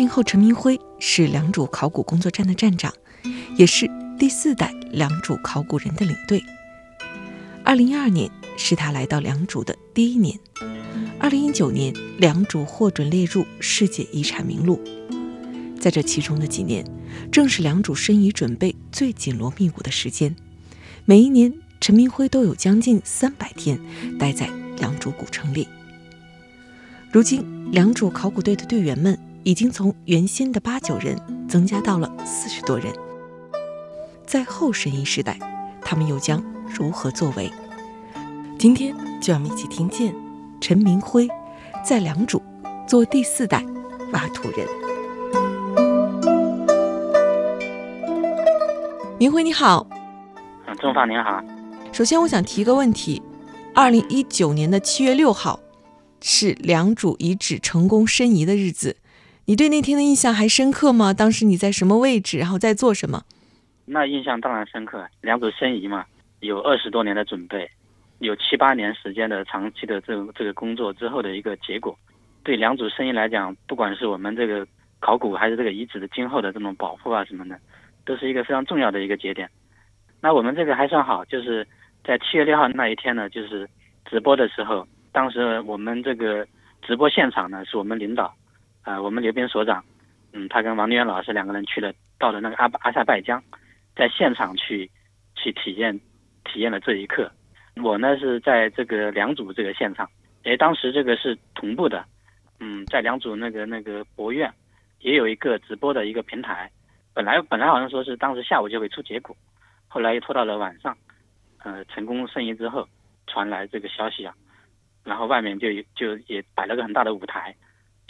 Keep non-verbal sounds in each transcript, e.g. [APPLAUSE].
零后陈明辉是良渚考古工作站的站长，也是第四代良渚考古人的领队。二零一二年是他来到良渚的第一年。二零一九年，良渚获准列入世界遗产名录。在这其中的几年，正是良渚申遗准备最紧锣密鼓的时间。每一年，陈明辉都有将近三百天待在良渚古城里。如今，良渚考古队的队员们。已经从原先的八九人增加到了四十多人。在后申遗时代，他们又将如何作为？今天就让我们一起听见陈明辉在良渚做第四代挖土人。明辉你好，嗯，钟芳您好。首先我想提个问题：二零一九年的七月六号是良渚遗址成功申遗的日子。你对那天的印象还深刻吗？当时你在什么位置，然后在做什么？那印象当然深刻。两组申遗嘛，有二十多年的准备，有七八年时间的长期的这个这个工作之后的一个结果。对两组申遗来讲，不管是我们这个考古还是这个遗址的今后的这种保护啊什么的，都是一个非常重要的一个节点。那我们这个还算好，就是在七月六号那一天呢，就是直播的时候，当时我们这个直播现场呢，是我们领导。啊，我们刘斌所长，嗯，他跟王立元老师两个人去了，到了那个阿阿塞拜疆，在现场去去体验体验了这一刻。我呢是在这个良渚这个现场，哎，当时这个是同步的，嗯，在良渚那个那个博院也有一个直播的一个平台。本来本来好像说是当时下午就会出结果，后来又拖到了晚上，呃，成功申遗之后传来这个消息啊，然后外面就就也摆了个很大的舞台。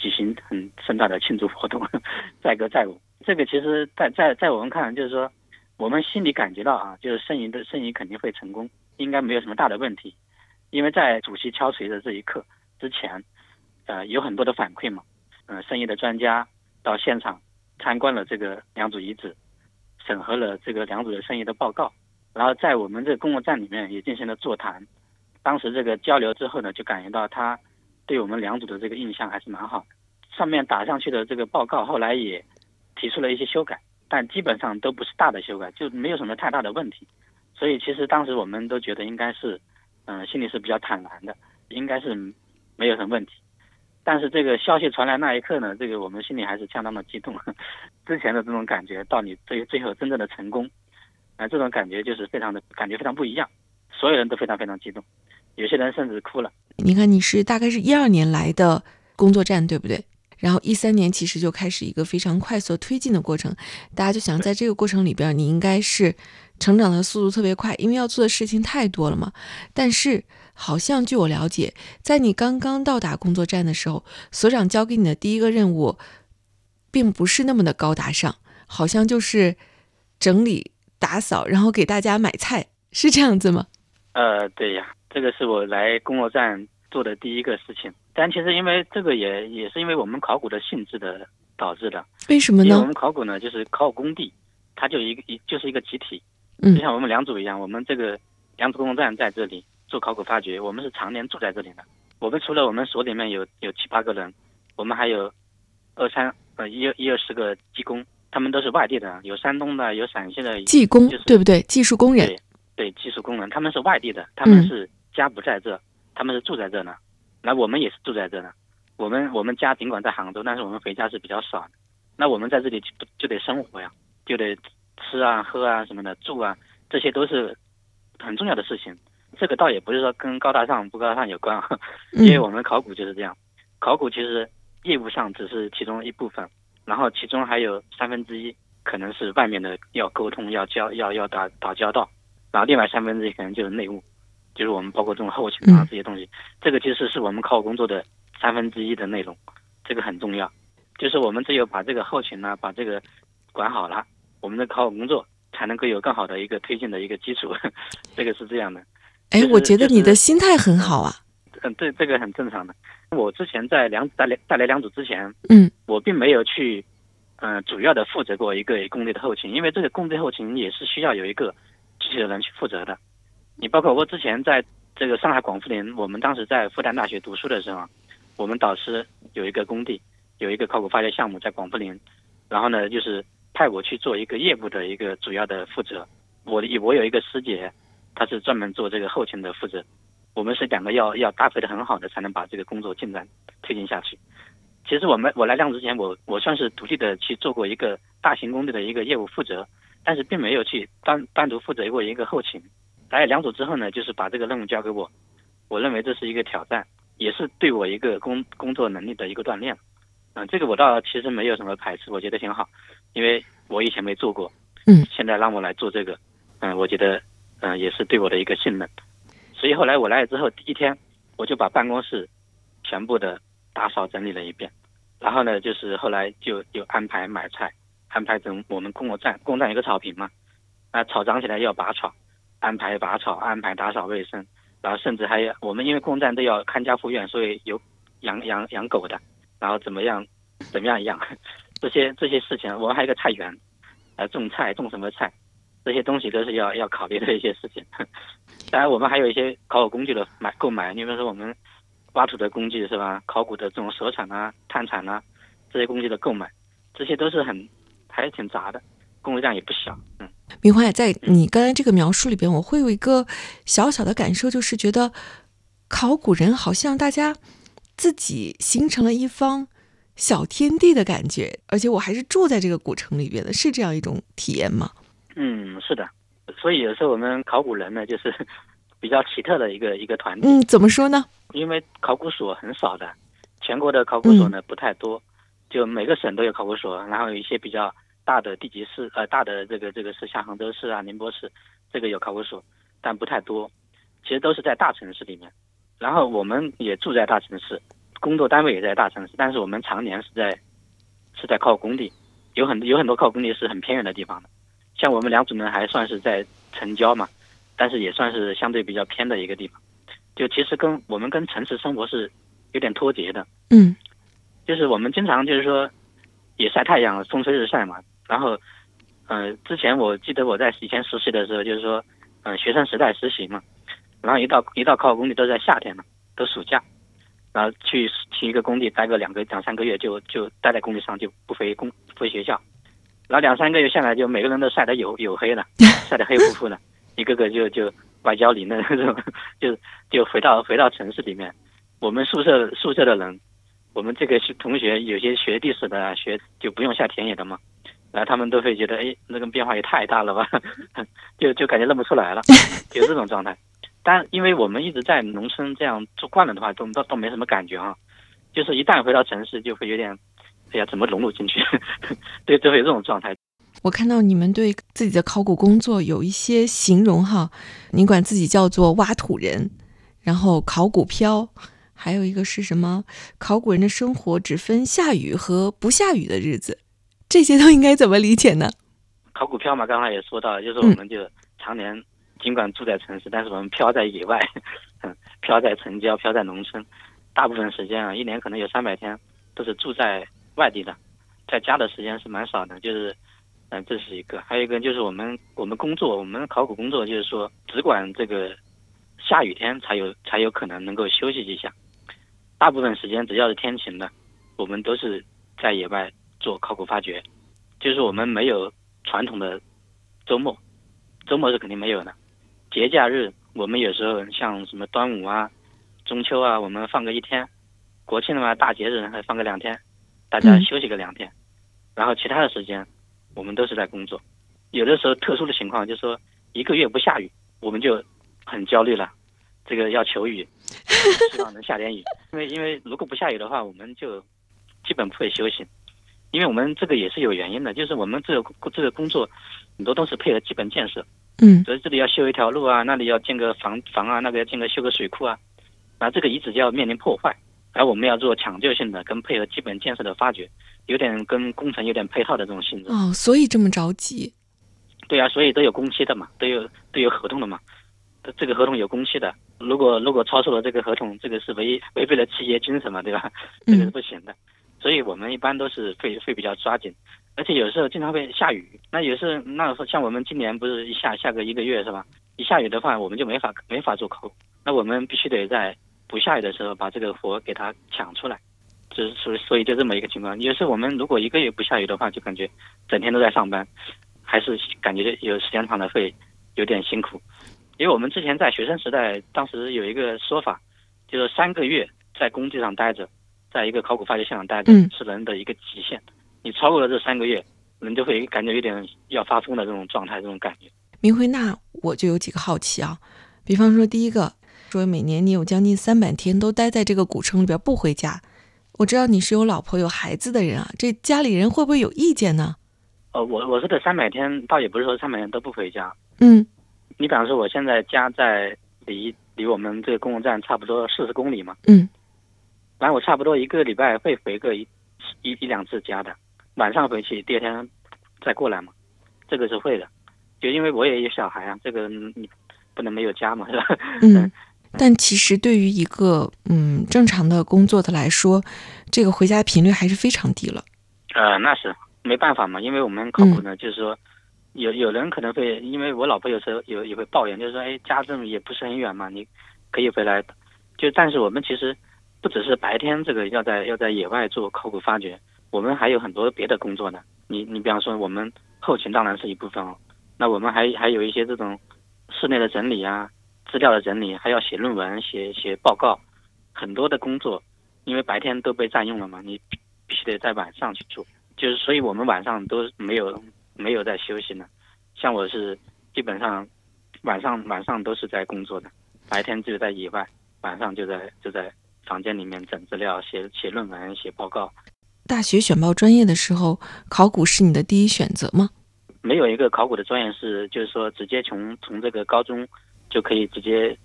举行很盛大的庆祝活动，[LAUGHS] 载歌载舞。这个其实，在在在我们看，就是说，我们心里感觉到啊，就是申遗的申遗肯定会成功，应该没有什么大的问题。因为在主席敲锤的这一刻之前，呃，有很多的反馈嘛，呃，申遗的专家到现场参观了这个良渚遗址，审核了这个良渚的申遗的报告，然后在我们这个公共站里面也进行了座谈。当时这个交流之后呢，就感觉到他。对我们两组的这个印象还是蛮好的，上面打上去的这个报告后来也提出了一些修改，但基本上都不是大的修改，就没有什么太大的问题。所以其实当时我们都觉得应该是，嗯，心里是比较坦然的，应该是没有什么问题。但是这个消息传来那一刻呢，这个我们心里还是相当的激动。[LAUGHS] 之前的这种感觉到你最最后真正的成功，啊，这种感觉就是非常的感觉非常不一样，所有人都非常非常激动，有些人甚至哭了。你看，你是大概是一二年来的工作站，对不对？然后一三年其实就开始一个非常快速推进的过程，大家就想在这个过程里边，你应该是成长的速度特别快，因为要做的事情太多了嘛。但是好像据我了解，在你刚刚到达工作站的时候，所长交给你的第一个任务，并不是那么的高大上，好像就是整理打扫，然后给大家买菜，是这样子吗？呃，对呀。这个是我来工作站做的第一个事情，但其实因为这个也也是因为我们考古的性质的导致的。为什么呢？我们考古呢，就是考古工地，它就一个一就是一个集体，就像我们良渚一样，我们这个良渚工作站在这里做考古发掘，我们是常年住在这里的。我们除了我们所里面有有七八个人，我们还有二三呃一一二十个技工，他们都是外地的，有山东的，有陕西的技工，对不对？技术工人，对对，技术工人，他们是外地的，他们是。家不在这，他们是住在这呢。那我们也是住在这呢。我们我们家尽管在杭州，但是我们回家是比较少的。那我们在这里就就得生活呀，就得吃啊、喝啊什么的，住啊，这些都是很重要的事情。这个倒也不是说跟高大上不高大上有关，[LAUGHS] 因为我们考古就是这样。考古其实业务上只是其中一部分，然后其中还有三分之一可能是外面的要沟通、要交、要要打打交道。然后另外三分之一可能就是内务，就是我们包括这种后勤啊嗯这些东西，这个其实是我们考古工作的三分之一的内容，这个很重要。就是我们只有把这个后勤呢、把这个管好了，我们的考古工作才能够有更好的一个推进的一个基础，[LAUGHS] 这个是这样的。哎就，是我觉得你的心态很好啊。嗯，对，这个很正常的。我之前在两在来在来两组之前，嗯，我并没有去，嗯、主要的负责过一个工地的后勤，因为这个工地后勤也是需要有一个具体的人去负责的。你包括我之前在这个上海广富林，我们当时在复旦大学读书的时候，我们导师有一个工地，有一个考古发掘项目在广富林，然后呢，就是派我去做一个业务的一个主要的负责。我的我有一个师姐，她是专门做这个后勤的负责。我们是两个要要搭配的很好的，才能把这个工作进展推进下去。其实我们我来量子之前，我我算是独立的去做过一个大型工地的一个业务负责，但是并没有去单单独负责过一个后勤。来两组之后呢，就是把这个任务交给我，我认为这是一个挑战，也是对我一个工工作能力的一个锻炼。嗯、这个我倒其实没有什么排斥，我觉得挺好，因为我以前没做过，嗯，现在让我来做这个，嗯、我觉得嗯、也是对我的一个信任。所以后来我来了之后，第一天我就把办公室全部的打扫整理了一遍，然后呢，就是后来就有安排买菜，安排整我们公共站，公共站一个草坪嘛，那草长起来要拔草，安排拔草，安排打扫卫生，然后甚至还有我们因为公共站都要看家护院，所以有养养养狗的，然后怎么样怎么样养，[LAUGHS] 这些这些事情，我们还有一个菜园，呃，种菜种什么菜，这些东西都是要要考虑的一些事情。[LAUGHS] 当然，我们还有一些考古工具的买购买，你比如说我们挖土的工具是吧？考古的这种手铲啊、探铲啊这些工具的购买，这些都是很还是挺杂的，工作量也不小。嗯，明华，在你刚才这个描述里边，我会有一个小小的感受，就是觉得考古人好像大家自己形成了一方小天地的感觉，而且我还是住在这个古城里边的，是这样一种体验吗？嗯，是的。所以有时候我们考古人呢，就是 [LAUGHS] 比较奇特的一个一个团体。嗯，怎么说呢？因为考古所很少的，全国的考古所呢不太多，就每个省都有考古所，然后有一些比较大的地级市，呃，大的这个这个是像杭州市啊、宁波市，这个有考古所，但不太多，其实都是在大城市里面。然后我们也住在大城市，工作单位也在大城市，但是我们常年是在是在靠工地，有很有很多靠工地是很偏远的地方的，像我们良渚呢还算是在城郊嘛，但是也算是相对比较偏的一个地方。就其实跟我们跟城市生活是有点脱节的，嗯就是我们经常就是说也晒太阳，风吹日晒嘛。然后，呃，之前我记得我在以前实习的时候，就是说，嗯、学生时代实习嘛，然后一到一到考古工地都在夏天嘛，都暑假，然后去去一个工地待个两个两三个月就，就待在工地上就不回工不回学校，然后两三个月下来就每个人都晒得黝黝黑了，[LAUGHS] 晒得黑乎乎的，一个个就就外焦里嫩 [LAUGHS] 那种，就就回到回到城市里面。我们宿舍宿舍的人，我们这个是同学，有些学历史的啊，学就不用下田野的嘛，然后他们都会觉得，哎，那个变化也太大了吧，[LAUGHS] 就就感觉认不出来了，[LAUGHS] 有这种状态。但因为我们一直在农村这样住惯了的话，都都都没什么感觉啊。就是一旦回到城市，就会有点，哎呀，怎么融入进去？[LAUGHS] 对，就会有这种状态。我看到你们对自己的考古工作有一些形容哈，你管自己叫做挖土人，然后考古漂，还有一个是什么？考古人的生活只分下雨和不下雨的日子，这些都应该怎么理解呢？考股票嘛，刚才也说到了，就是我们就常年尽管住在城市，但是我们飘在野外，嗯，漂在城郊，飘在农村，大部分时间啊，一年可能有三百天都是住在外地的，在家的时间是蛮少的，就是，嗯、这是一个，还有一个就是我们我们工作，我们考古工作就是说只管这个下雨天才有才有可能能够休息一下，大部分时间只要是天晴的，我们都是在野外做考古发掘，就是我们没有传统的周末，周末是肯定没有的。节假日我们有时候像什么端午啊、中秋啊，我们放个一天；国庆的话，大节日还放个两天，大家嗯休息个两天。然后其他的时间，我们都是在工作。有的时候特殊的情况，就是说一个月不下雨，我们就很焦虑了，这个要求雨，希望能下点雨。因为因为如果不下雨的话，我们就基本不会休息。因为我们这个也是有原因的，就是我们这个这个工作很多都是配合基本建设，嗯所以这里要修一条路啊，那里要建个房房啊，那个要建个修个水库啊，然后这个遗址就要面临破坏，而我们要做抢救性的跟配合基本建设的发掘，有点跟工程有点配套的这种性质。哦，所以这么着急。对啊，所以都有工期的嘛，都有都有合同的嘛，这这个合同有工期的。如果如果超出了这个合同，这个是违违背了企业精神嘛，对吧？这个是嗯不行的。所以我们一般都是会会比较抓紧，而且有时候经常会下雨。那有时那像我们今年不是一下下个一个月是吧？一下雨的话，我们就没法没法做考古。那我们必须得在不下雨的时候把这个活给它抢出来。就是所所以就这么一个情况。有时候我们如果一个月不下雨的话，就感觉整天都在上班，还是感觉有时间长了会有点辛苦。因为我们之前在学生时代，当时有一个说法，就是三个月在工地上待着，在一个考古发掘现场待着嗯是人的一个极限。你超过了这三个月，人就会感觉有点要发疯的这种状态，这种感觉。明辉，那我就有几个好奇啊，比方说第一个，说每年你有将近三百天都待在这个古城里边不回家，我知道你是有老婆有孩子的人啊，这家里人会不会有意见呢？呃，我我说的三百天，倒也不是说三百天都不回家。嗯你比方说，我现在家在离离我们这个公共站差不多四十公里嘛，嗯然后我差不多一个礼拜会回个一一一两次家的，晚上回去，第二天再过来嘛，这个是会的。就因为我也有小孩啊，这个你不能没有家嘛，是吧？嗯。但其实对于一个嗯正常的工作的来说，这个回家频率还是非常低了。呃，那是没办法嘛，因为我们考古呢，就是说有有人可能会，因为我老婆有时候有也会抱怨，就是说，哎，家这么也不是很远嘛，你可以回来。就但是我们其实不只是白天这个要在要在野外做考古发掘，我们还有很多别的工作呢。你你比方说，我们后勤当然是一部分哦，那我们还还有一些这种室内的整理啊，资料的整理，还要写论文、写写报告，很多的工作，因为白天都被占用了嘛，你必须得在晚上去做。就是所以我们晚上都没有没有在休息呢。像我是基本上晚上晚上都是在工作的，白天就在野外，晚上就在就在房间里面整资料、写写论文、写报告。大学选报专业的时候，考古是你的第一选择吗？没有一个考古的专业是，就是说直接从从这个高中就可以直接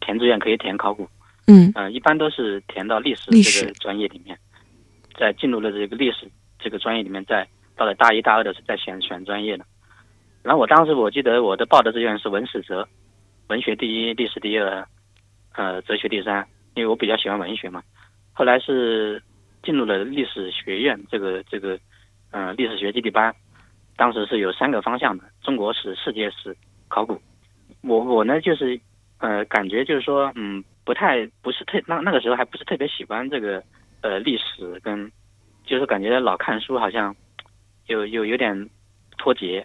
填志愿可以填考古。嗯嗯、一般都是填到历史历史这个专业里面，在进入了这个历史这个专业里面，再到了大一大二的时候再选选专业的。然后我当时我记得我的报的志愿是文史哲，文学第一，历史第二，呃，哲学第三，因为我比较喜欢文学嘛。后来是进入了历史学院这个这个呃历史学基地班，当时是有三个方向的：中国史、世界史、考古。我我呢就是呃感觉就是说嗯不太不是特那那个时候还不是特别喜欢这个呃历史跟就是感觉老看书好像有有有点脱节，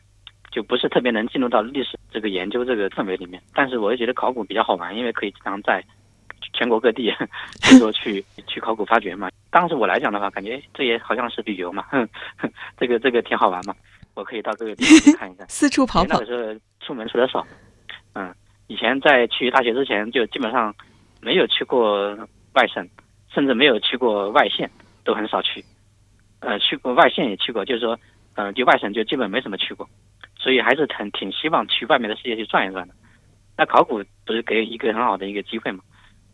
就不是特别能进入到历史这个研究这个氛围里面。但是我又觉得考古比较好玩，因为可以经常在全国各地就说 [LAUGHS] 去去考古发掘嘛。当时我来讲的话，感觉这也好像是旅游嘛，哼，[LAUGHS] 这个这个挺好玩嘛，我可以到各个地方去看一看。[LAUGHS] 四处跑跑那个。时候出门出的少，嗯，以前在去大学之前就基本上没有去过外省，甚至没有去过外县，都很少去。呃，去过外县也去过，就是说，呃，就外省就基本没怎么去过，所以还是挺挺希望去外面的世界去转一转的。那考古不是给一个很好的一个机会嘛？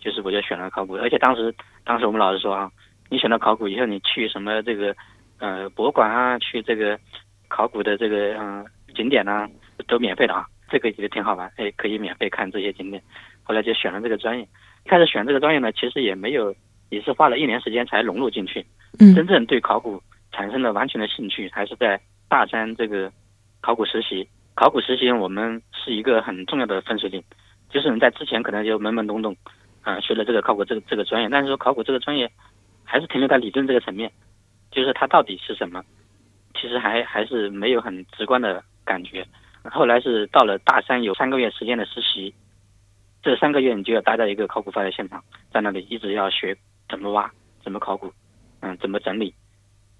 就是我就选了考古，而且当时当时我们老师说啊，你选了考古以后，你去什么这个呃博物馆啊，去这个考古的这个嗯、呃景点啊，都免费的啊，这个觉得挺好玩，哎，可以免费看这些景点。后来就选了这个专业。一开始选这个专业呢，其实也没有，也是花了一年时间才融入进去。嗯真正对考古产生了完全的兴趣，还是在大三这个考古实习。考古实习我们是一个很重要的分水岭，就是你在之前可能就懵懵懂懂，啊、学了这个考古这个这个专业，但是说考古这个专业还是停留在理论这个层面，就是它到底是什么，其实还还是没有很直观的感觉。后来是到了大三有三个月时间的实习，这三个月你就要待在一个考古发掘现场，在那里一直要学怎么挖、怎么考古，嗯，怎么整理，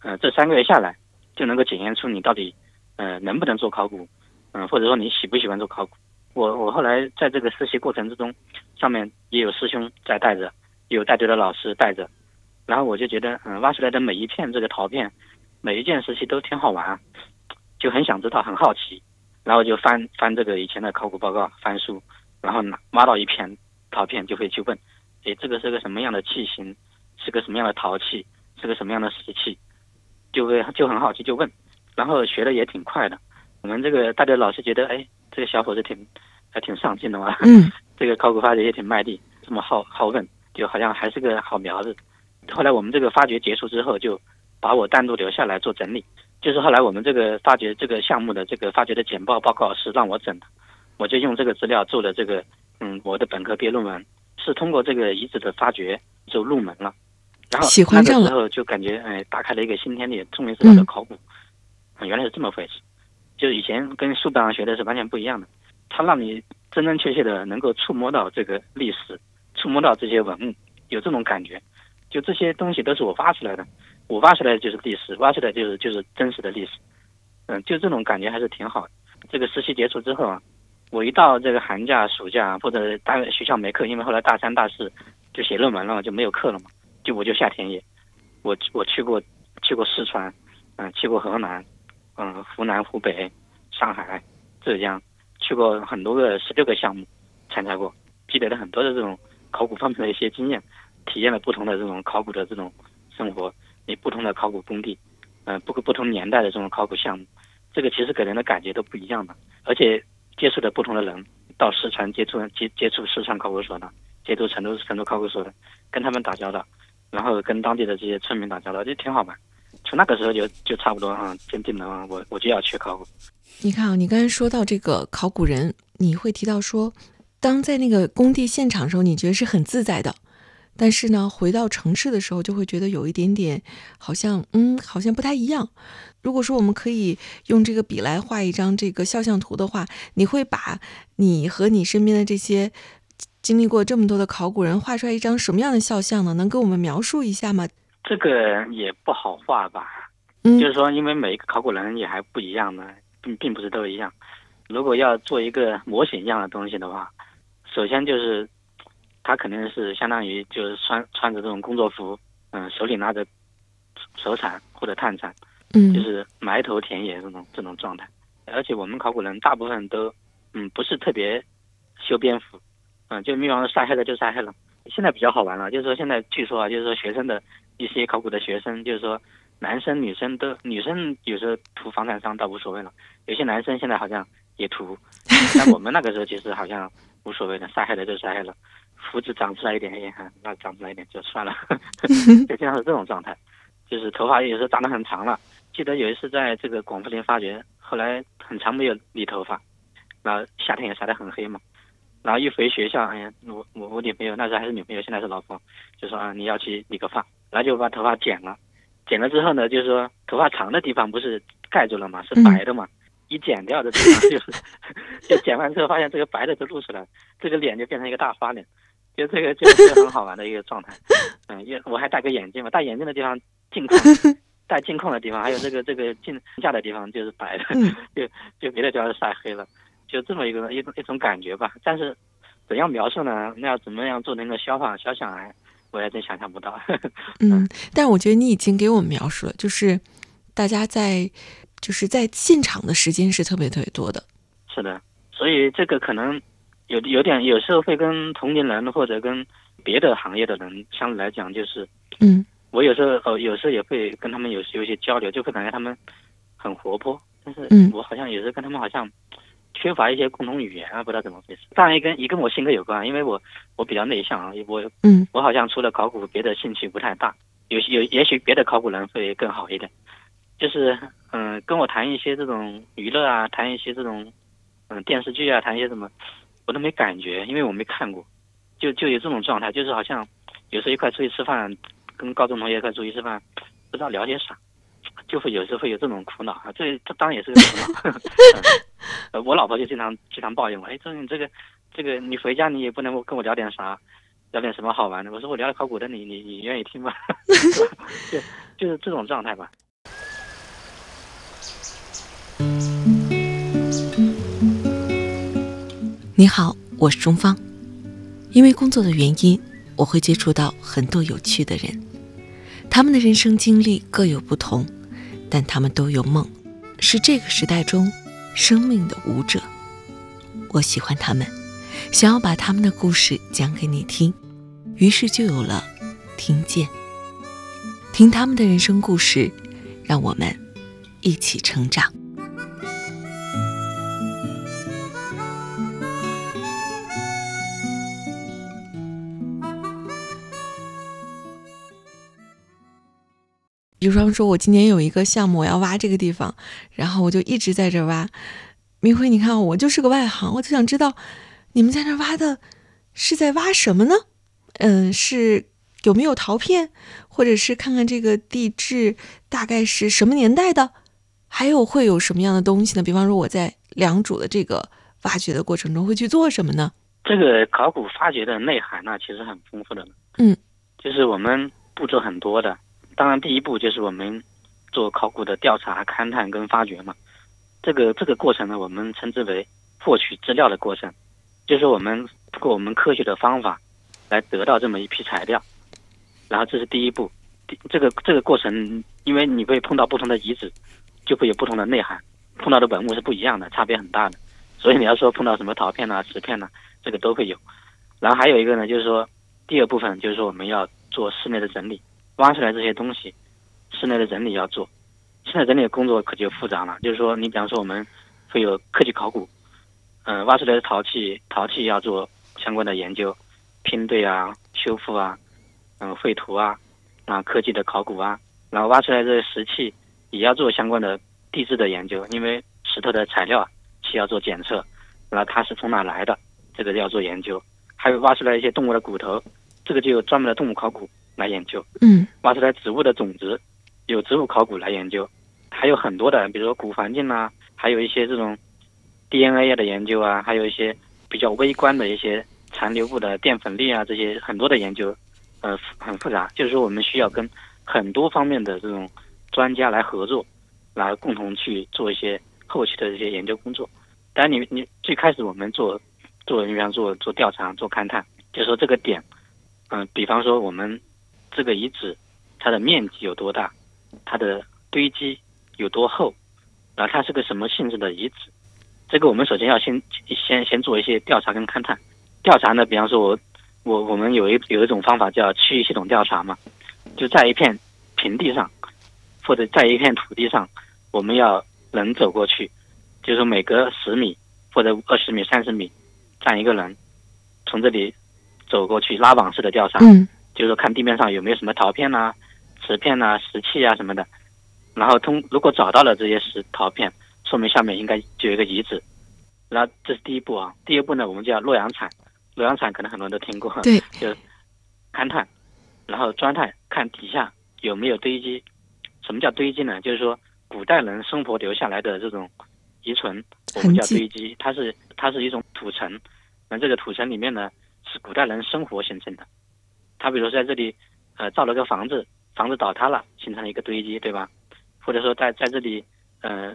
呃，这三个月下来就能够检验出你到底呃能不能做考古，嗯、或者说你喜不喜欢做考古。我我后来在这个实习过程之中，上面也有师兄在带着，也有带队的老师带着，然后我就觉得，嗯、挖出来的每一片这个陶片，每一件事情都挺好玩，就很想知道，很好奇，然后就翻翻这个以前的考古报告，翻书，然后拿挖到一片陶片，就会去问，诶，这个是个什么样的器型？是个什么样的陶器？是个什么样的石器？就会就很好奇就问，然后学的也挺快的。我们这个大家老是觉得，哎，这个小伙子挺还挺上进的嘛，嗯，[LAUGHS] 这个考古发掘也挺卖力，这么好好问，就好像还是个好苗子。后来我们这个发掘结束之后，就把我单独留下来做整理。就是后来我们这个发掘这个项目的这个发掘的简报报告是让我整的，我就用这个资料做了这个，嗯，我的本科毕业论文是通过这个遗址的发掘就入门了，然后喜欢上了那个时候就感觉哎，打开了一个新天地，终于知道了考古，啊原来是这么回事，就是以前跟书本上学的是完全不一样的，它让你真真切切的能够触摸到这个历史，触摸到这些文物，有这种感觉，就这些东西都是我挖出来的。我挖出来的就是历史，挖出来就是就是真实的历史，嗯，就这种感觉还是挺好的。这个实习结束之后啊，我一到这个寒假、暑假或者大学校没课，因为后来大三、大四就写论文了嘛，就没有课了嘛，就我就下田野。我我去过去过四川，嗯，去过河南，嗯，湖南、湖北、上海、浙江，去过很多个十六个项目参加过，积累了很多的这种考古方面的一些经验，体验了不同的这种考古的这种生活。你不同的考古工地，嗯，不不同年代的这种考古项目，这个其实给人的感觉都不一样的。而且接触的不同的人，到四川接触接接触四川考古所的，接触成都成都考古所的，跟他们打交道，然后跟当地的这些村民打交道，就挺好玩。从那个时候就就差不多啊，坚定了啊，我我就要去考古。你看啊，你刚才说到这个考古人，你会提到说，当在那个工地现场的时候，你觉得是很自在的。但是呢，回到城市的时候，就会觉得有一点点，好像，嗯，好像不太一样。如果说我们可以用这个笔来画一张这个肖像图的话，你会把你和你身边的这些经历过这么多的考古人画出来一张什么样的肖像呢？能给我们描述一下吗？这个也不好画吧，嗯，就是说，因为每一个考古人也还不一样呢，并并不是都一样。如果要做一个模型一样的东西的话，首先就是。他肯定是相当于就是穿穿着这种工作服，嗯，手里拿着手铲或者探铲，嗯，就是埋头田野这种这种状态。而且我们考古人大部分都，嗯，不是特别修边幅，嗯，就比方说晒黑了就晒黑了。现在比较好玩了，就是说现在据说啊，就是说学生的一些考古的学生，就是说男生女生都，女生有时候涂房产霜倒无所谓了，有些男生现在好像也涂，[LAUGHS] 但我们那个时候其实好像无所谓的，晒黑了就晒黑了。胡子长出来一点，哎，那长出来一点就算了，[LAUGHS] 就经常是这种状态，就是头发有时候长得很长了。记得有一次在这个广富林发掘，后来很长没有理头发，然后夏天也晒得很黑嘛，然后一回学校，哎呀，我我我女朋友那时候还是女朋友，现在是老婆，就说啊你要去理个发，然后就把头发剪了，剪了之后呢，就是说头发长的地方不是盖住了嘛，是白的嘛。一剪掉的地方就是，[LAUGHS] 就剪完之后发现这个白的都露出来，这个脸就变成一个大花脸。就这个就是很好玩的一个状态，[LAUGHS] 嗯，因为我还戴个眼镜嘛，戴眼镜的地方镜框，[LAUGHS] 戴镜框的地方还有这个这个镜架的地方就是白的，就就别的地方晒黑了，就这么一个一种一种感觉吧。但是怎样描述呢？那要怎么样做成个消化小小孩，我还真想象不到。[LAUGHS] 嗯，但我觉得你已经给我们描述了，就是大家在就是在现场的时间是特别特别多的。是的，所以这个可能。有有点有时候会跟同龄人或者跟别的行业的人相对来讲，就是嗯，我有时候哦，有时候也会跟他们有有一些交流，就会感觉他们很活泼，但是我好像有时候跟他们好像缺乏一些共同语言啊，不知道怎么回事。当然也跟也跟我性格有关，因为我我比较内向啊，我嗯，我好像除了考古，别的兴趣不太大。有有也许别的考古人会更好一点，就是嗯，跟我谈一些这种娱乐啊，谈一些这种嗯电视剧啊，谈一些什么。我都没感觉，因为我没看过，就就有这种状态，就是好像有时候一块出去吃饭，跟高中同学一块出去吃饭，不知道聊些啥，就会有时候会有这种苦恼啊。这这当然也是个苦恼。[LAUGHS] 呃，我老婆就经常经常抱怨我，哎，这你这个这个你回家你也不能跟我聊点啥，聊点什么好玩的。我说我聊考古的，你你你愿意听吗？[LAUGHS] [LAUGHS] 就就是这种状态吧。你好，我是钟芳。因为工作的原因，我会接触到很多有趣的人。他们的人生经历各有不同，但他们都有梦，是这个时代中生命的舞者。我喜欢他们，想要把他们的故事讲给你听，于是就有了听见。听他们的人生故事，让我们一起成长。比如说，我今年有一个项目，我要挖这个地方，然后我就一直在这挖。明辉，你看我就是个外行，我就想知道你们在那挖的是在挖什么呢？嗯，是有没有陶片，或者是看看这个地质大概是什么年代的？还有会有什么样的东西呢？比方说我在良渚的这个挖掘的过程中会去做什么呢？这个考古发掘的内涵呢，其实很丰富的。嗯，就是我们步骤很多的。当然，第一步就是我们做考古的调查、勘探跟发掘嘛。这个这个过程呢，我们称之为获取资料的过程，就是我们通过我们科学的方法来得到这么一批材料。然后这是第一步，这个这个过程，因为你会碰到不同的遗址，就会有不同的内涵，碰到的文物是不一样的，差别很大的。所以你要说碰到什么陶片呐、瓷片呐，这个都会有。然后还有一个呢，就是说第二部分就是说我们要做室内的整理。挖出来这些东西，室内的整理要做。室内整理的工作可就复杂了，就是说，你比方说我们会有科技考古，嗯，挖出来的陶器，陶器要做相关的研究，拼对啊、修复啊、嗯、绘图啊，啊，科技的考古啊。然后挖出来的石器也要做相关的地质的研究，因为石头的材料，需要做检测，然后它是从哪来的，这个要做研究。还有挖出来一些动物的骨头，这个就有专门的动物考古。来研究，嗯，挖出来植物的种子，有植物考古来研究，还有很多的，比如说古环境啊，还有一些这种 DNA 的研究啊，还有一些比较微观的一些残留物的淀粉粒啊，这些很多的研究，呃，很复杂，就是说我们需要跟很多方面的这种专家来合作，来共同去做一些后期的这些研究工作。当然，你你最开始我们做做，你比方做做调查、做勘探，就说这个点，嗯，比方说我们。这个遗址，它的面积有多大？它的堆积有多厚？然后它是个什么性质的遗址？这个我们首先要先先先做一些调查跟勘探。调查呢，比方说我我我们有一有一种方法叫区域系统调查嘛，就在一片平地上，或者在一片土地上，我们要人走过去，就是每隔十米或者二十米、三十米站一个人，从这里走过去拉网式的调查。嗯。就是说，看地面上有没有什么陶片呐、瓷片呐、石器啊什么的，然后通如果找到了这些石陶片，说明下面应该就有一个遗址。然后这是第一步啊。第二步呢，我们叫洛阳铲。洛阳铲可能很多人都听过，对，[LAUGHS] 就勘探，然后钻探，看底下有没有堆积。什么叫堆积呢？就是说古代人生活留下来的这种遗存，我们叫堆积。它是它是一种土层，那这个土层里面呢，是古代人生活形成的。他比如说在这里，呃，造了个房子，房子倒塌了，形成了一个堆积，对吧？或者说在在这里，呃，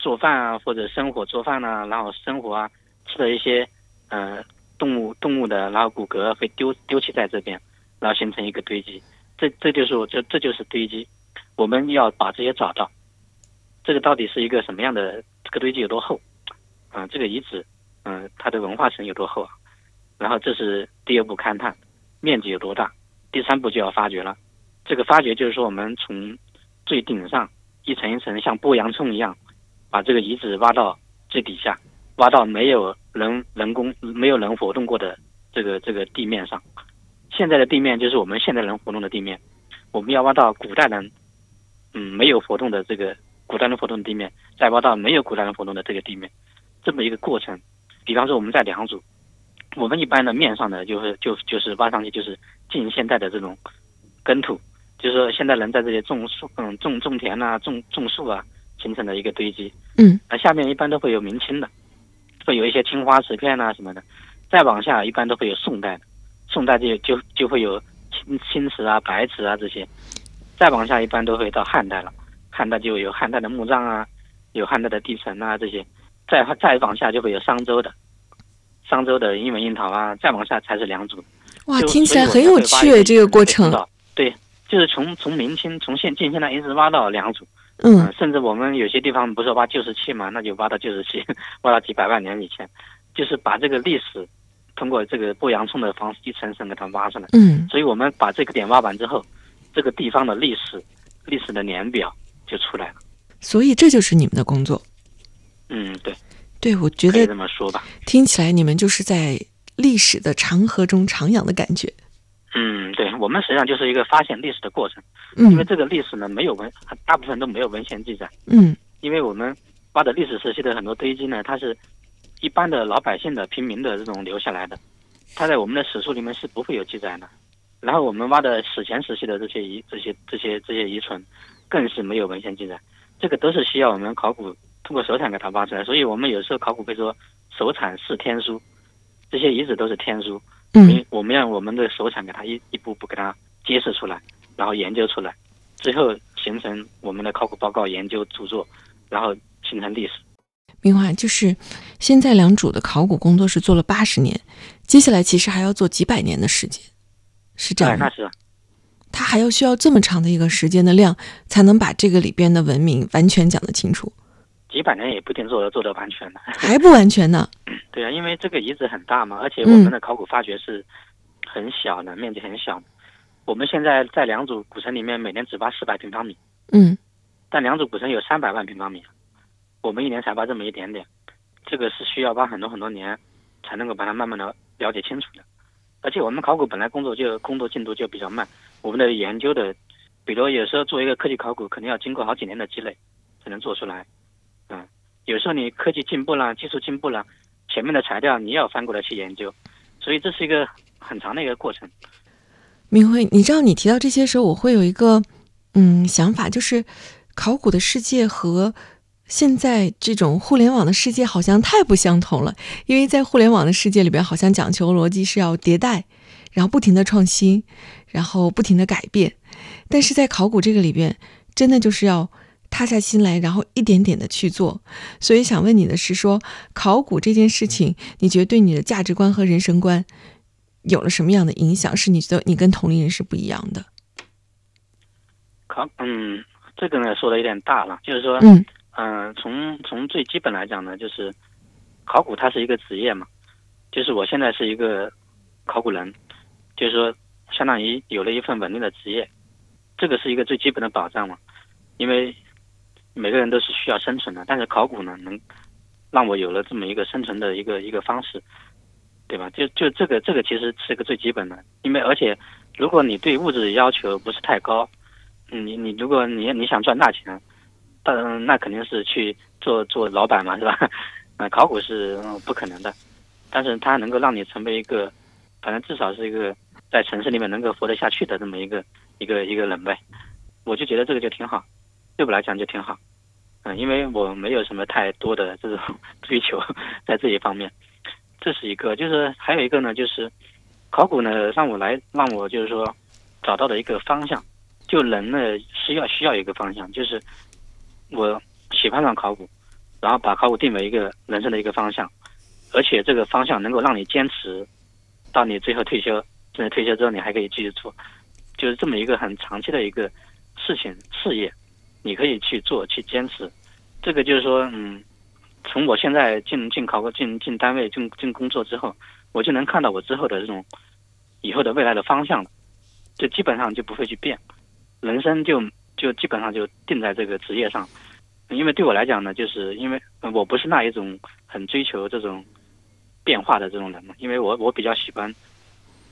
做饭啊，或者生火做饭啊，然后生活啊，吃的一些，呃，动物动物的，然后骨骼会丢丢弃在这边，然后形成一个堆积。这这就是我这这就是堆积。我们要把这些找到，这个到底是一个什么样的？这个堆积有多厚？嗯，这个遗址，嗯，它的文化层有多厚啊？然后这是第二步勘探。面积有多大？第三步就要发掘了。这个发掘就是说，我们从最顶上一层一层像剥洋葱一样，把这个遗址挖到最底下，挖到没有人人工、没有人活动过的这个这个地面上。现在的地面就是我们现代人活动的地面。我们要挖到古代人，嗯，没有活动的这个古代人活动的地面，再挖到没有古代人活动的这个地面，这么一个过程。比方说，我们在良渚。我们一般的面上的就是就就是挖上去就是近现代的这种耕土，就是说现代人在这里种树，嗯，种种田呐，种种树啊，形成的一个堆积。嗯，那下面一般都会有明清的，会有一些青花瓷片呐什么的。再往下一般都会有宋代的，宋代就就就会有青青瓷啊、白瓷啊这些。再往下一般都会到汉代了，汉代就有汉代的墓葬啊，有汉代的地层啊这些。再再往下就会有商周的。商周的英文樱桃啊，再往下才是良渚。哇，听起来很有趣这个过程。对，就是从从明清从现近现代一直挖到良渚，嗯甚至我们有些地方不是挖旧石器嘛，那就挖到旧石器，[LAUGHS] 挖到几百万年以前，就是把这个历史通过这个剥洋葱的方式一层层给它挖上来。嗯所以我们把这个点挖完之后，这个地方的历史、历史的年表就出来了。所以这就是你们的工作。嗯，对，对，我觉得这么说吧。听起来你们就是在历史的长河中徜徉的感觉。嗯，对，我们实际上就是一个发现历史的过程，因为嗯这个历史呢没有文，大部分都没有文献记载，嗯因为我们挖的历史时期的很多堆积呢，它是一般的老百姓的平民的这种留下来的，它在我们的史书里面是不会有记载的。然后我们挖的史前时期的这些遗、这些、这些、这些遗存，更是没有文献记载，这个都是需要我们考古通过手产给它挖出来。所以我们有时候考古会说手产是天书，这些遗址都是天书。因嗯我们让我们的手产给它一一步步给它揭示出来，然后研究出来，最后形成我们的考古报告、研究著作，然后形成历史。明华，就是现在良渚的考古工作是做了八十年，接下来其实还要做几百年的时间，是这哎，样吗？那是他还要需要这么长的一个时间的量，才能把这个里边的文明完全讲得清楚，几百年也不一定做得做得完全的。[LAUGHS] 还不完全呢。对啊，因为这个遗址很大嘛，而且嗯我们的考古发掘是很小的，面积很小。我们现在在良渚古城里面每年只挖四百平方米，嗯但良渚古城有三百万平方米，我们一年才挖这么一点点，这个是需要挖很多很多年才能够把它慢慢的了解清楚的。而且我们考古本来工作就工作进度就比较慢，我们的研究的，比如有时候做一个科技考古，可能要经过好几年的积累才能做出来。有时候你科技进步了，技术进步了，前面的材料你要翻过来去研究，所以这是一个很长的一个过程。明辉，你知道你提到这些时候，我会有一个嗯想法，就是考古的世界和现在这种互联网的世界好像太不相同了。因为在互联网的世界里边，好像讲求逻辑是要迭代，然后不停的创新，然后不停的改变。但是在考古这个里边，真的就是要踏下心来，然后一点点的去做。所以想问你的是说，考古这件事情，你觉得对你的价值观和人生观有了什么样的影响？是你觉得你跟同龄人是不一样的？考，嗯，这个呢说的有点大了，就是说，嗯嗯，从从最基本来讲呢，就是考古它是一个职业嘛，就是我现在是一个考古人，就是说相当于有了一份稳定的职业，这个是一个最基本的保障嘛，因为每个人都是需要生存的，但是考古呢能让我有了这么一个生存的一个一个方式，对吧？就就这个这个其实是个最基本的，因为而且如果你对物质要求不是太高，你你如果你你想赚大钱，当然那肯定是去做做老板嘛，是吧？[LAUGHS] 那考古是、不可能的，但是它能够让你成为一个，反正至少是一个在城市里面能够活得下去的这么一个一个一个人呗。我就觉得这个就挺好，对我来讲就挺好。嗯，因为我没有什么太多的这种 [LAUGHS] 追求在这一方面，这是一个。就是还有一个呢，就是考古呢让我来让我就是说找到的一个方向。就人呢需要需要一个方向，就是我喜欢上考古，然后把考古定为一个人生的一个方向，而且这个方向能够让你坚持到你最后退休，甚至退休之后你还可以继续做，就是这么一个很长期的一个事情事业，你可以去做去坚持。这个就是说，嗯，从我现在进进考进进单位进进工作之后，我就能看到我之后的这种以后的未来的方向了，就基本上就不会去变。人生就就基本上就定在这个职业上，因为对我来讲呢，就是因为我不是那一种很追求这种变化的这种人嘛，因为我我比较喜欢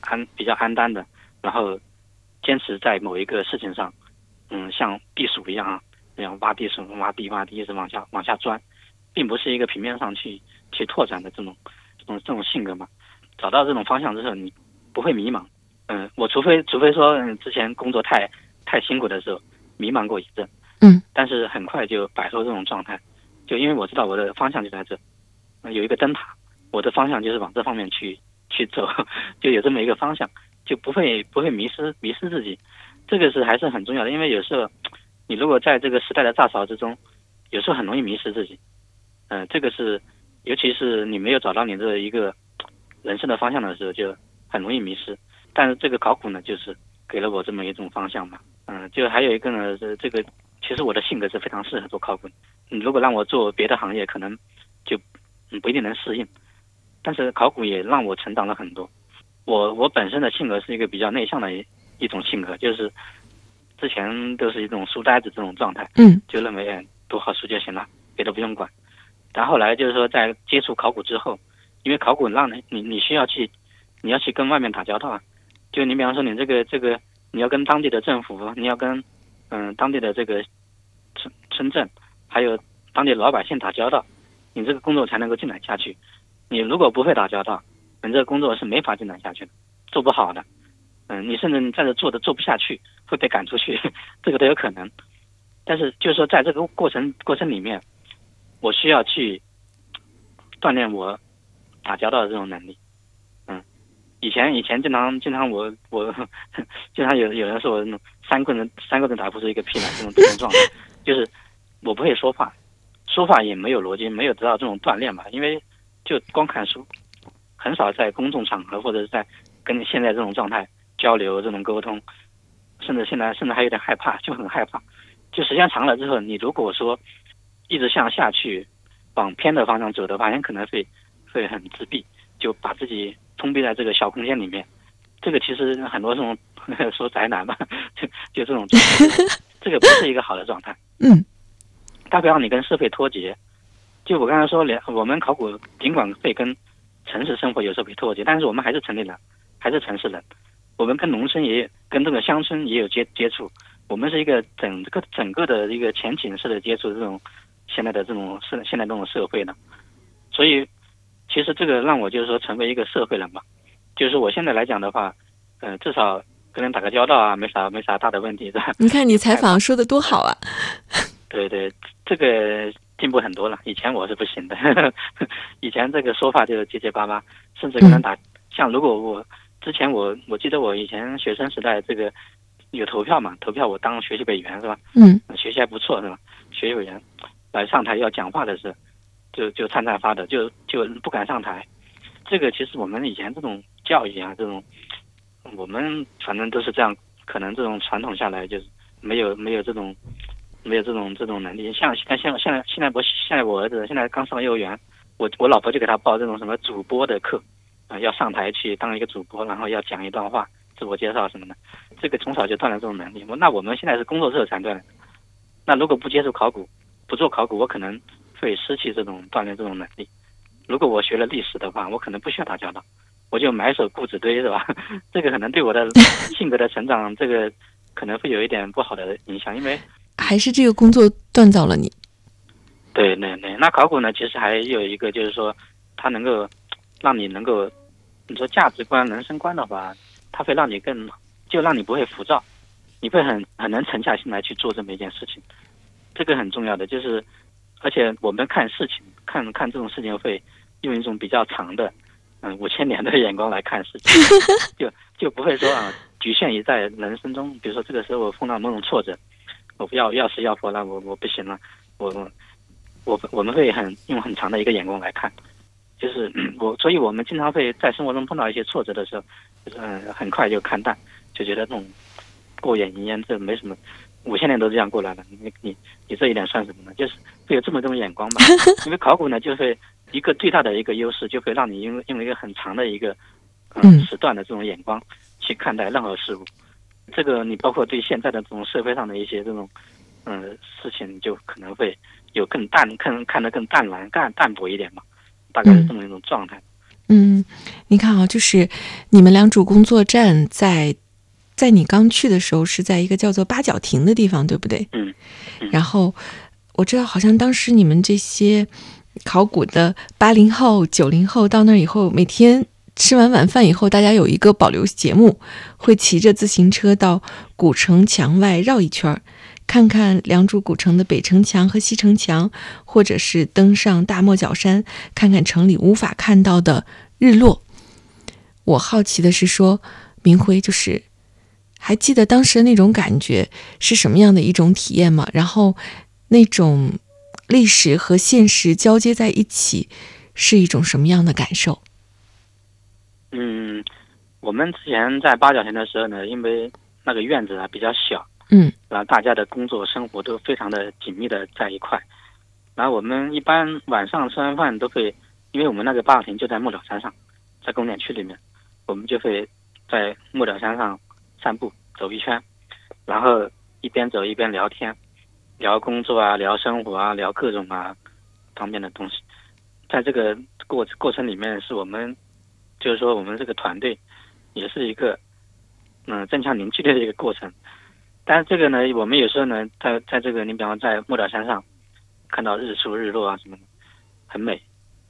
安比较安单的，然后坚持在某一个事情上，嗯，像避暑一样啊，那样挖地鼠、挖地、挖地，一直往下往下钻，并不是一个平面上去去拓展的这种这种这种性格嘛。找到这种方向之后，你不会迷茫。嗯，我除非除非说，嗯，之前工作太太辛苦的时候，迷茫过一阵，嗯，但是很快就摆脱这种状态，就因为我知道我的方向就在这，呃有一个灯塔，我的方向就是往这方面去去走，[LAUGHS] 就有这么一个方向，就不会不会迷失迷失自己，这个是还是很重要的，因为有时候你如果在这个时代的大潮之中，有时候很容易迷失自己，嗯、这个是尤其是你没有找到你这一个人生的方向的时候，就很容易迷失。但是这个考古呢，就是给了我这么一种方向嘛。嗯，就还有一个呢，是这个其实我的性格是非常适合做考古。你如果让我做别的行业，可能就不一定能适应。但是考古也让我成长了很多。我我本身的性格是一个比较内向的一一种性格，就是之前都是一种书呆子这种状态，嗯，就认为读好书就行了，别的不用管。但后来就是说，在接触考古之后，因为考古让人你你需要去，你要去跟外面打交道啊。就你比方说，你这个这个，你要跟当地的政府，你要跟嗯当地的这个村村镇，还有当地老百姓打交道，你这个工作才能够进展下去。你如果不会打交道，你这个工作是没法进展下去的，做不好的。嗯，你甚至你在这做的做不下去，会被赶出去，[LAUGHS] 这个都有可能。但是就是说，在这个过程过程里面，我需要去锻炼我打交道的这种能力。嗯，以前以前经常经常我我 [LAUGHS] 经常有有人说我那种三个人三个人打不出一个屁来这种这种状态，[LAUGHS] 就是我不会说话，说话也没有逻辑，没有得到这种锻炼吧，因为就光看书，很少在公众场合或者是在跟现在这种状态。交流这种沟通，甚至现在甚至还有点害怕，就很害怕。就时间长了之后，你如果说一直向下去往偏的方向走的话，你可能会会很自闭，就把自己封闭在这个小空间里面。这个其实很多这种 [LAUGHS] 说宅男嘛，就就这种状态，这个不是一个好的状态。[LAUGHS] 嗯，它会让你跟社会脱节。就我刚才说，连我们考古尽管会跟城市生活有时候会脱节，但是我们还是城里人，还是城市人。我们跟农村也跟这个乡村也有接接触，我们是一个整个整个的一个前景式的接触这种现在的这种社现在这种社会的，所以其实这个让我就是说成为一个社会人吧，就是我现在来讲的话，嗯，至少跟人打个交道啊，没啥没啥大的问题，是吧？你看你采 [LAUGHS] 访说的多好啊！对对，这个进步很多了，以前我是不行的，[LAUGHS] 以前这个说话就是结结巴巴，甚至跟人打，像如果我。之前我我记得我以前学生时代这个有投票嘛，投票我当学习委员是吧？嗯，学习还不错是吧？学习委员来上台要讲话的是，就就颤颤发的，就就不敢上台。这个其实我们以前这种教育啊，这种我们反正都是这样，可能这种传统下来就是没有没有这种没有这种这种能力。像现现现在现在我现在我儿子现在刚上幼儿园，我我老婆就给他报这种什么主播的课。啊，要上台去当一个主播，然后要讲一段话，自我介绍什么的，这个从小就锻炼这种能力。我那我们现在是工作之后才锻炼。那如果不接触考古，不做考古，我可能会失去这种锻炼这种能力。如果我学了历史的话，我可能不需要打交道，我就埋首故纸堆，是吧？[LAUGHS] 这个可能对我的 [LAUGHS] 性格的成长，这个可能会有一点不好的影响，因为 [LAUGHS] 还是这个工作锻造了你。对对对，那考古呢，其实还有一个就是说，它能够让你能够。你说价值观、人生观的话，它会让你更，就让你不会浮躁，你会很很能沉下心来去做这么一件事情，这个很重要的就是，而且我们看事情，看看这种事情会用一种比较长的，嗯，五千年的眼光来看事情，[LAUGHS] 就就不会说啊，局限于在人生中，比如说这个时候我碰到某种挫折，我不要要死要活了，我我不行了，我我我们会很用很长的一个眼光来看。就是我，所以我们经常会在生活中碰到一些挫折的时候，嗯，很快就看淡，就觉得这种过眼云烟，这没什么，五千年都这样过来了，你你你这一点算什么呢？就是会有这么这种眼光吧。[LAUGHS] 因为考古呢，就是一个最大的一个优势，就会让你用用一个很长的一个嗯时段的这种眼光去看待任何事物。这个你包括对现在的这种社会上的一些这种嗯事情，就可能会有更淡，看看得更淡然、更淡薄一点嘛。大概是这么一种状态。嗯，你看啊，就是你们良渚工作站在在你刚去的时候是在一个叫做八角亭的地方，对不对？嗯。然后我知道，好像当时你们这些考古的八零后、九零后到那以后，每天吃完晚饭以后，大家有一个保留节目，会骑着自行车到古城墙外绕一圈儿。看看良渚古城的北城墙和西城墙，或者是登上大莫角山，看看城里无法看到的日落。我好奇的是，说明辉就是还记得当时那种感觉是什么样的一种体验吗？然后那种历史和现实交接在一起是一种什么样的感受？嗯，我们之前在八角亭的时候呢，因为那个院子啊比较小。嗯，然后大家的工作生活都非常的紧密的在一块。然后我们一般晚上吃完饭都会，因为我们那个芭亭就在木鸟山上，在公园区里面，我们就会在木鸟山上散步走一圈，然后一边走一边聊天，聊工作啊，聊生活啊，聊各种啊方面的东西。在这个过过程里面，是我们就是说我们这个团队也是一个嗯增强凝聚力的一个过程。但是这个呢，我们有时候呢，在在这个你比方在木鸟山上。看到日出日落啊什么的，很美。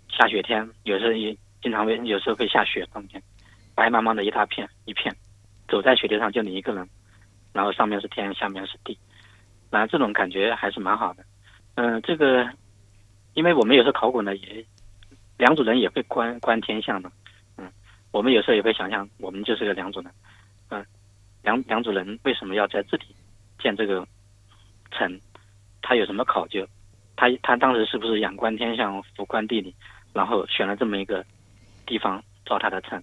下雪天有时候也经常会，有时候会下雪，冬天白茫茫的一大片一片，走在雪地上就你一个人，然后上面是天，下面是地，然后这种感觉还是蛮好的。嗯，这个因为我们有时候考古呢，也两组人也会观观天象的。嗯，我们有时候也会想象，我们就是个两组人。嗯，两两组人为什么要在这里建这个城？他有什么考究？他他当时是不是仰观天象，俯观地理，然后选了这么一个地方造他的城？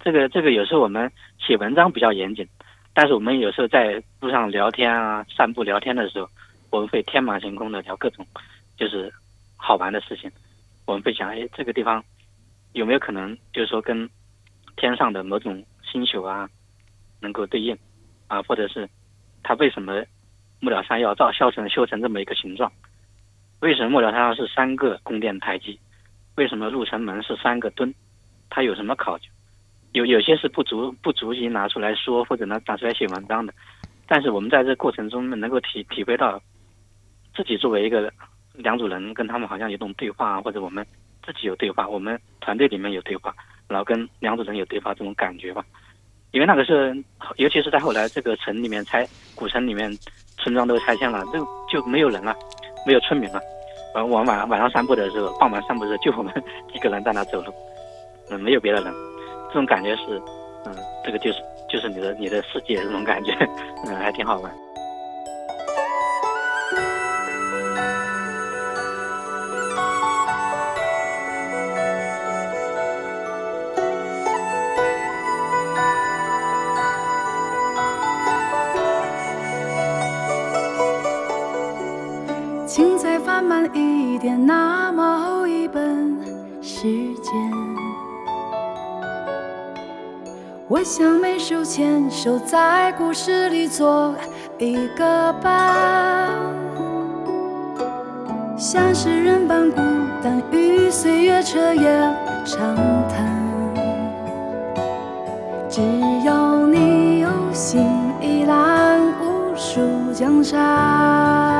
这个这个有时候我们写文章比较严谨，但是我们有时候在路上聊天啊、散步聊天的时候，我们会天马行空的聊各种就是好玩的事情。我们会想，哎，这个地方有没有可能就是说跟天上的某种星宿啊能够对应啊？或者是他为什么木鸟山要造修成修成这么一个形状？为什么木鸟山上是三个宫殿台基？为什么入城门是三个墩？它有什么考究？有有些是不足不足以拿出来说，或者拿拿出来写文章的。但是我们在这过程中能够体体会到，自己作为一个两组人，跟他们好像有种对话，或者我们自己有对话，我们团队里面有对话，然后跟两组人有对话这种感觉吧。因为那个是，尤其是在后来这个城里面拆古城里面村庄都拆迁了，就就没有人了。没有村民了，呃，我们晚晚上散步的时候，傍晚散步的时候，就我们一个人在那走路，嗯，没有别的人，这种感觉是，嗯，这个就是就是你的你的世界这种感觉，[LAUGHS] 嗯，还挺好玩。慢慢一点那么一本时间，我想每手牵手在故事里做一个伴，像是人般孤单与岁月彻夜长谈。只要你有心，一览无数江山。